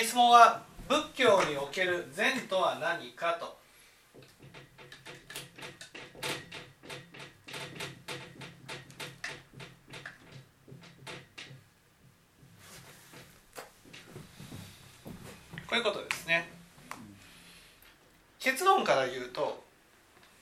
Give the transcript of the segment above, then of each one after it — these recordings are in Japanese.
ー質問は仏教における善とは何かと。こういうことですね。結論から言うと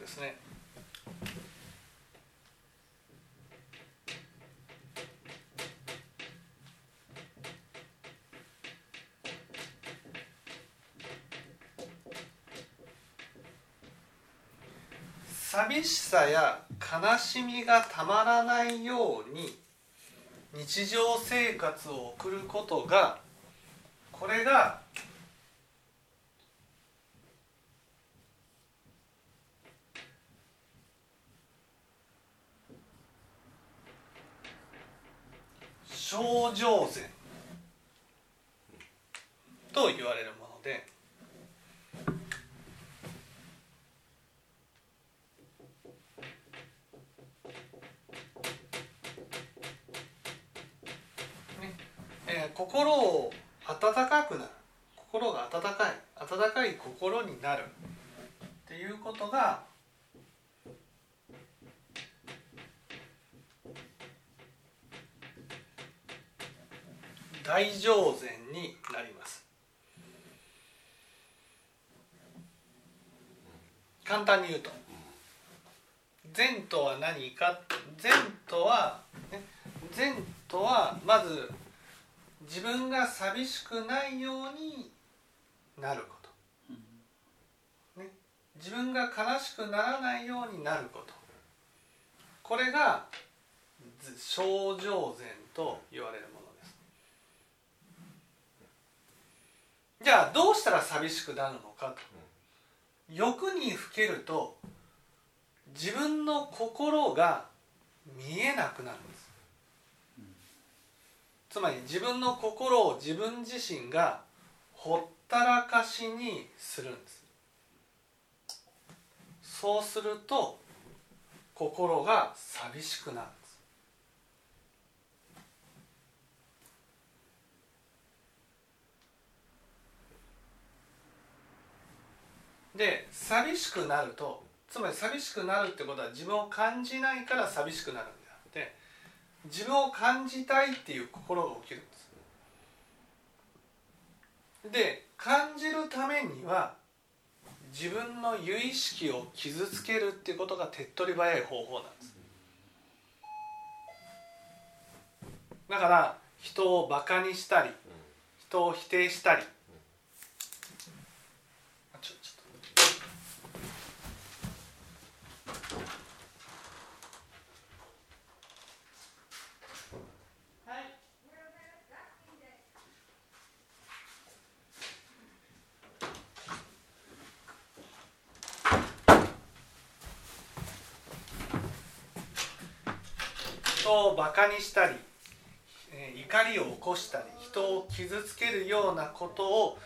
ですね寂しさや悲しみがたまらないように日常生活を送ることがこれが症状善と言われるものでねえー心を温かくなる。心が温かい。温かい心になるっていうことが大乗禅になります。簡単に言うと。禅とは何か？禅とは、ね、禅とはまず自分が寂しくないようになること、ね、自分が悲しくならないようになること。これが症状禅と言われるものです。じゃあどうしたら寂しくなるのかと。欲にふけると自分の心が見えなくなるんです。つまり自分の心を自分自身がほったらかしにするんです。そうすると心が寂しくなるんです。で寂しくなるとつまり寂しくなるってことは自分を感じないから寂しくなるんであって自分を感じたいっていう心が起きるんです。で感じるためには自分の由意識を傷つけるっていうことが手っ取り早い方法なんです。だから人をバカにしたり人を否定したりちょちょっとはい人をバカにしたり、え怒りを起こしたり人を傷つけるようなことを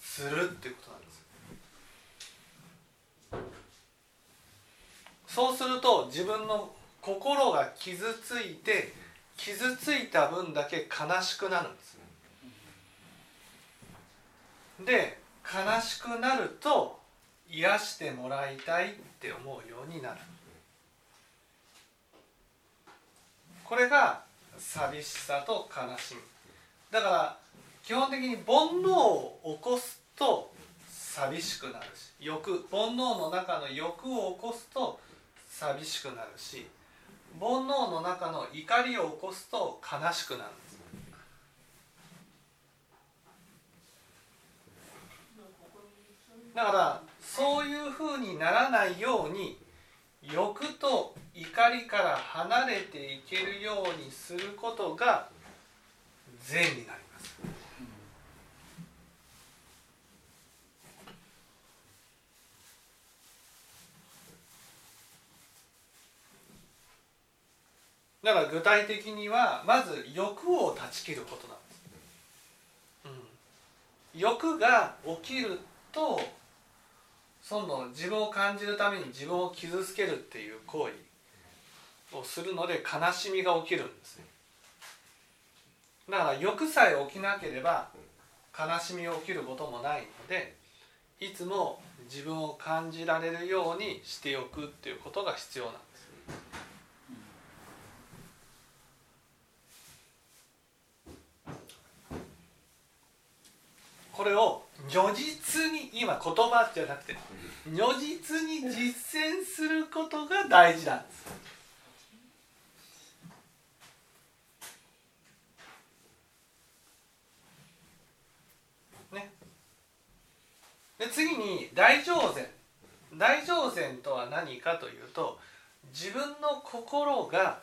するっていうことなんです。そうすると自分の心が傷ついて傷ついた分だけ悲しくなるんです。で悲しくなると癒してもらいたいって思うようになる。これが寂しさと悲しみ。だから基本的に煩悩を起こすと寂しくなるし欲煩悩の中の欲を起こすと寂しくなるし煩悩の中の怒りを起こすと悲しくなるんです。だからそういうふうにならないように欲と怒りから離れていけるようにすることが善になります。だから具体的にはまず欲を断ち切ることなんです、うん、欲が起きるとその自分を感じるために自分を傷つけるっていう行為。をするので悲しみが起きるんですねだから欲さえ起きなければ悲しみが起きることもないのでいつも自分を感じられるようにしておくっていうことが必要なんです。これを如実に今言葉じゃなくて如実に実践することが大事なんです。ね。で次に大乗禅大乗禅とは何かというと自分の心が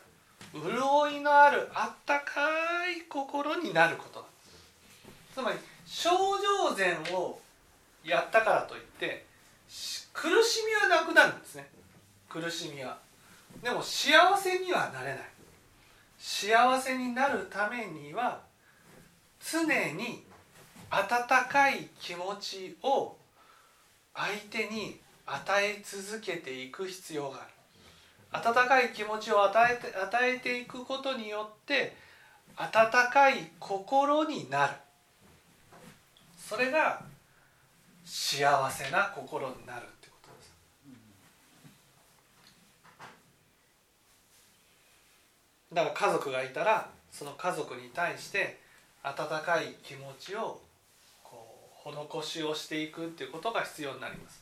潤いのあるあったかい心になること。なんですつまり症状禅をやったからといって苦しみはなくなるんですね。苦しみは。でも幸せにはなれない。幸せになるためには常に温かい気持ちを相手に与え続けていく必要がある温かい気持ちを与えて与えていくことによって温かい心になるそれが幸せな心になるってことです。だから家族がいたらその家族に対して温かい気持ちをこう施しをしていくっていうことが必要になります。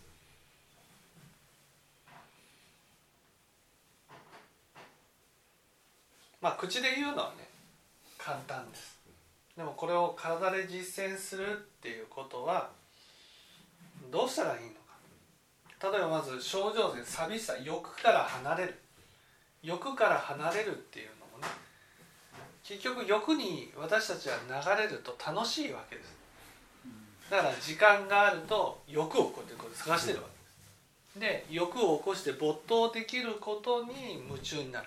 まあ口で言うのはね簡単です。でもこれを体で実践するっていうことはどうしたらいいのか。例えばまず症状で寂しさ欲から離れる。欲から離れるっていうのもね結局欲に私たちは流れると楽しいわけです。だから時間があると欲をこうやって探してるわけです。で欲を起こして没頭できることに夢中になる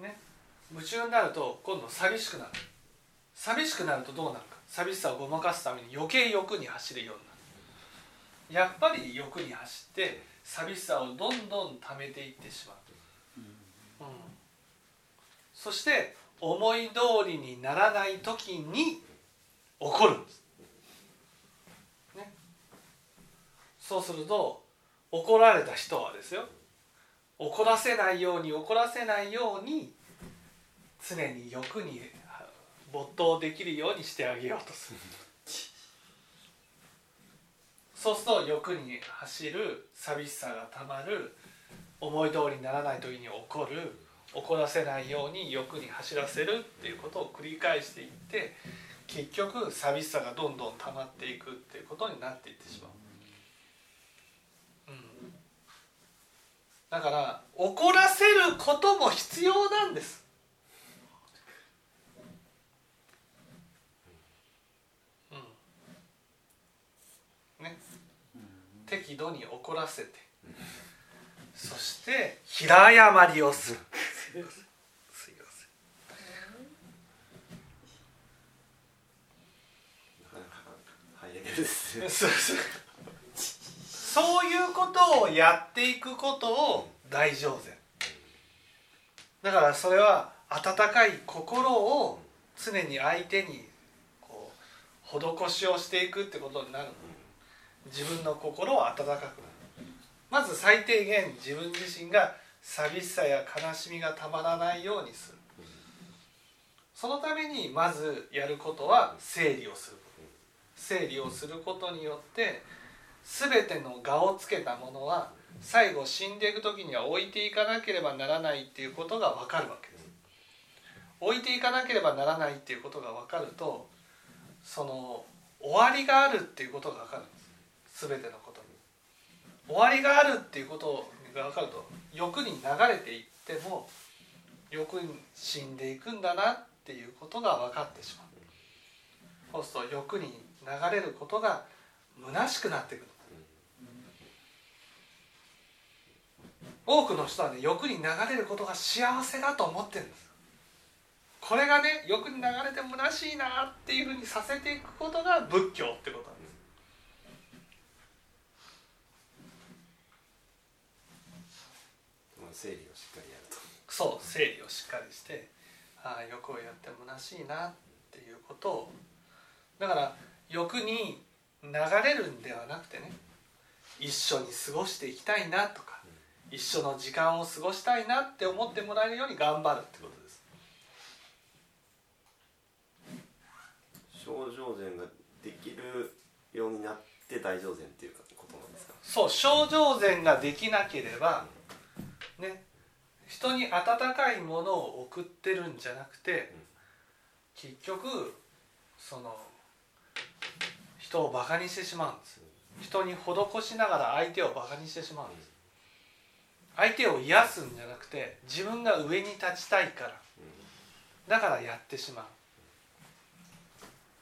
ね夢中になると今度寂しくなる。寂しくなるとどうなるか。寂しさをごまかすために余計欲に走るようになる。やっぱり欲に走って寂しさをどんどん溜めていってしまう、うん、そして思い通りにならない時に起こるんです、ね、そうすると怒られた人はですよ。怒らせないように怒らせないように常に欲に没頭できるようにしてあげようとする。そうすると欲に走る寂しさがたまる思い通りにならない時に怒る怒らせないように欲に走らせるっていうことを繰り返していって結局寂しさがどんどん溜まっていくっていうことになっていってしまう、うん、だから怒らせることも必要なんです。適度に怒らせて。そして平謝りをする。すいません。そういうことをやっていくことを大乗禅だからそれは温かい心を常に相手にこう施しをしていくってことになるの自分の心を温かくまず最低限自分自身が寂しさや悲しみがたまらないようにする。そのためにまずやることは整理をする。整理をすることによって全ての我をつけたものは最後死んでいく時には置いていかなければならないっていうことが分かるわけです。置いていかなければならないっていうことが分かるとその終わりがあるっていうことが分かるんです。全てのことに終わりがあるっていうことが分かると欲に流れていっても欲に死んでいくんだなっていうことが分かってしまう。そうすると欲に流れることが虚しくなってくる。多くの人はね欲に流れることが幸せだと思ってるんです。これがね欲に流れて虚しいなっていうふうにさせていくことが仏教ってことなんです整理をしっかりやるとそう整理をしっかりしてああ欲をやって虚しいなっていうことをだから欲に流れるんではなくてね一緒に過ごしていきたいなとか一緒の時間を過ごしたいなって思ってもらえるように頑張るってことです。症状禅ができるようになって大乗禅っていうことなんですか？そう症状禅ができなければね人に温かいものを送ってるんじゃなくて結局その人をバカにしてしまうんです。人に施しながら相手をバカにしてしまうんです。相手を癒すんじゃなくて自分が上に立ちたいから。だからやってしま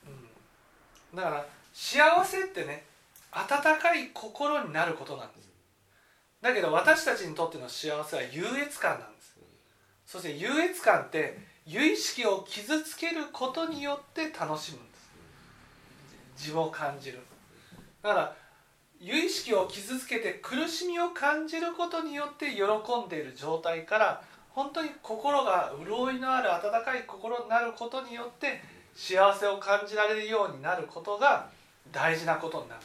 う、うん、だから幸せってね温かい心になることなんですだけど私たちにとっての幸せは優越感なんです。そして優越感って由意識を傷つけることによって楽しむんです。自分を感じる。だから由意識を傷つけて苦しみを感じることによって喜んでいる状態から本当に心が潤いのある温かい心になることによって幸せを感じられるようになることが大事なことになる。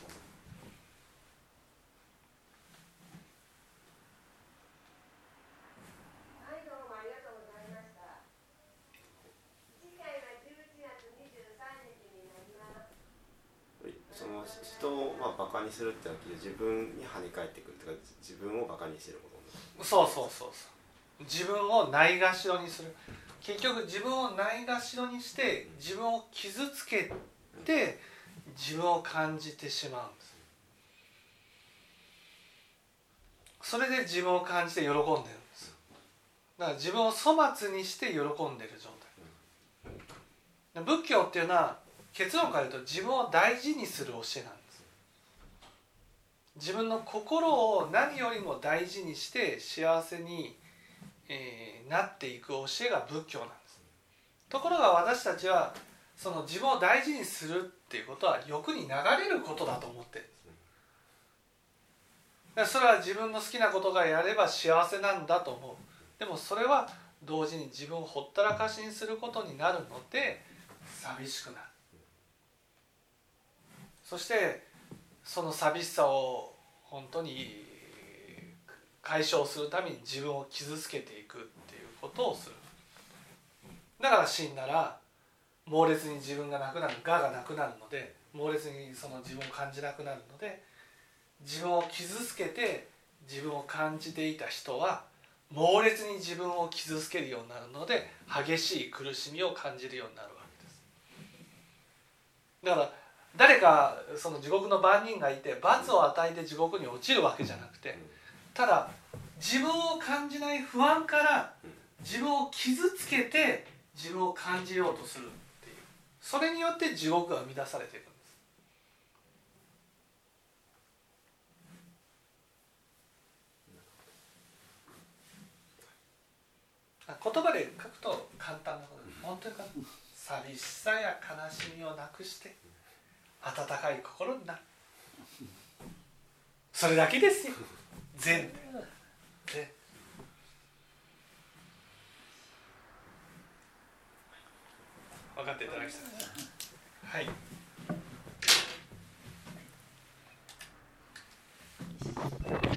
人をまあバカにするってわけで自分に跳ね返ってくるとか自分をバカにしてることそうそうそうそう。自分をないがしろにする。結局自分をないがしろにして自分を傷つけて自分を感じてしまうんです。それで自分を感じて喜んでるんです。だから自分を粗末にして喜んでる状態。仏教っていうのは結論から言うと自分を大事にする教えなんです自分の心を何よりも大事にして幸せに、えー、なっていく教えが仏教なんです。ところが私たちはその自分を大事にするっていうことは欲に流れることだと思ってるそれは自分の好きなことがやれば幸せなんだと思う。でもそれは同時に自分をほったらかしにすることになるので寂しくなる。そしてその寂しさを本当に解消するために自分を傷つけていくっていうことをする。だから死んだら猛烈に自分がなくなる我がなくなるので猛烈にその自分を感じなくなるので自分を傷つけて自分を感じていた人は猛烈に自分を傷つけるようになるので激しい苦しみを感じるようになるわけです。だから誰かその地獄の番人がいて罰を与えて地獄に落ちるわけじゃなくてただ自分を感じない不安から自分を傷つけて自分を感じようとするっていう。それによって地獄が生み出されていくんです。言葉で書くと簡単なこと本当に寂しさや悲しみをなくして温かい心になる。それだけですよ。善で分かっていただきたい。はい。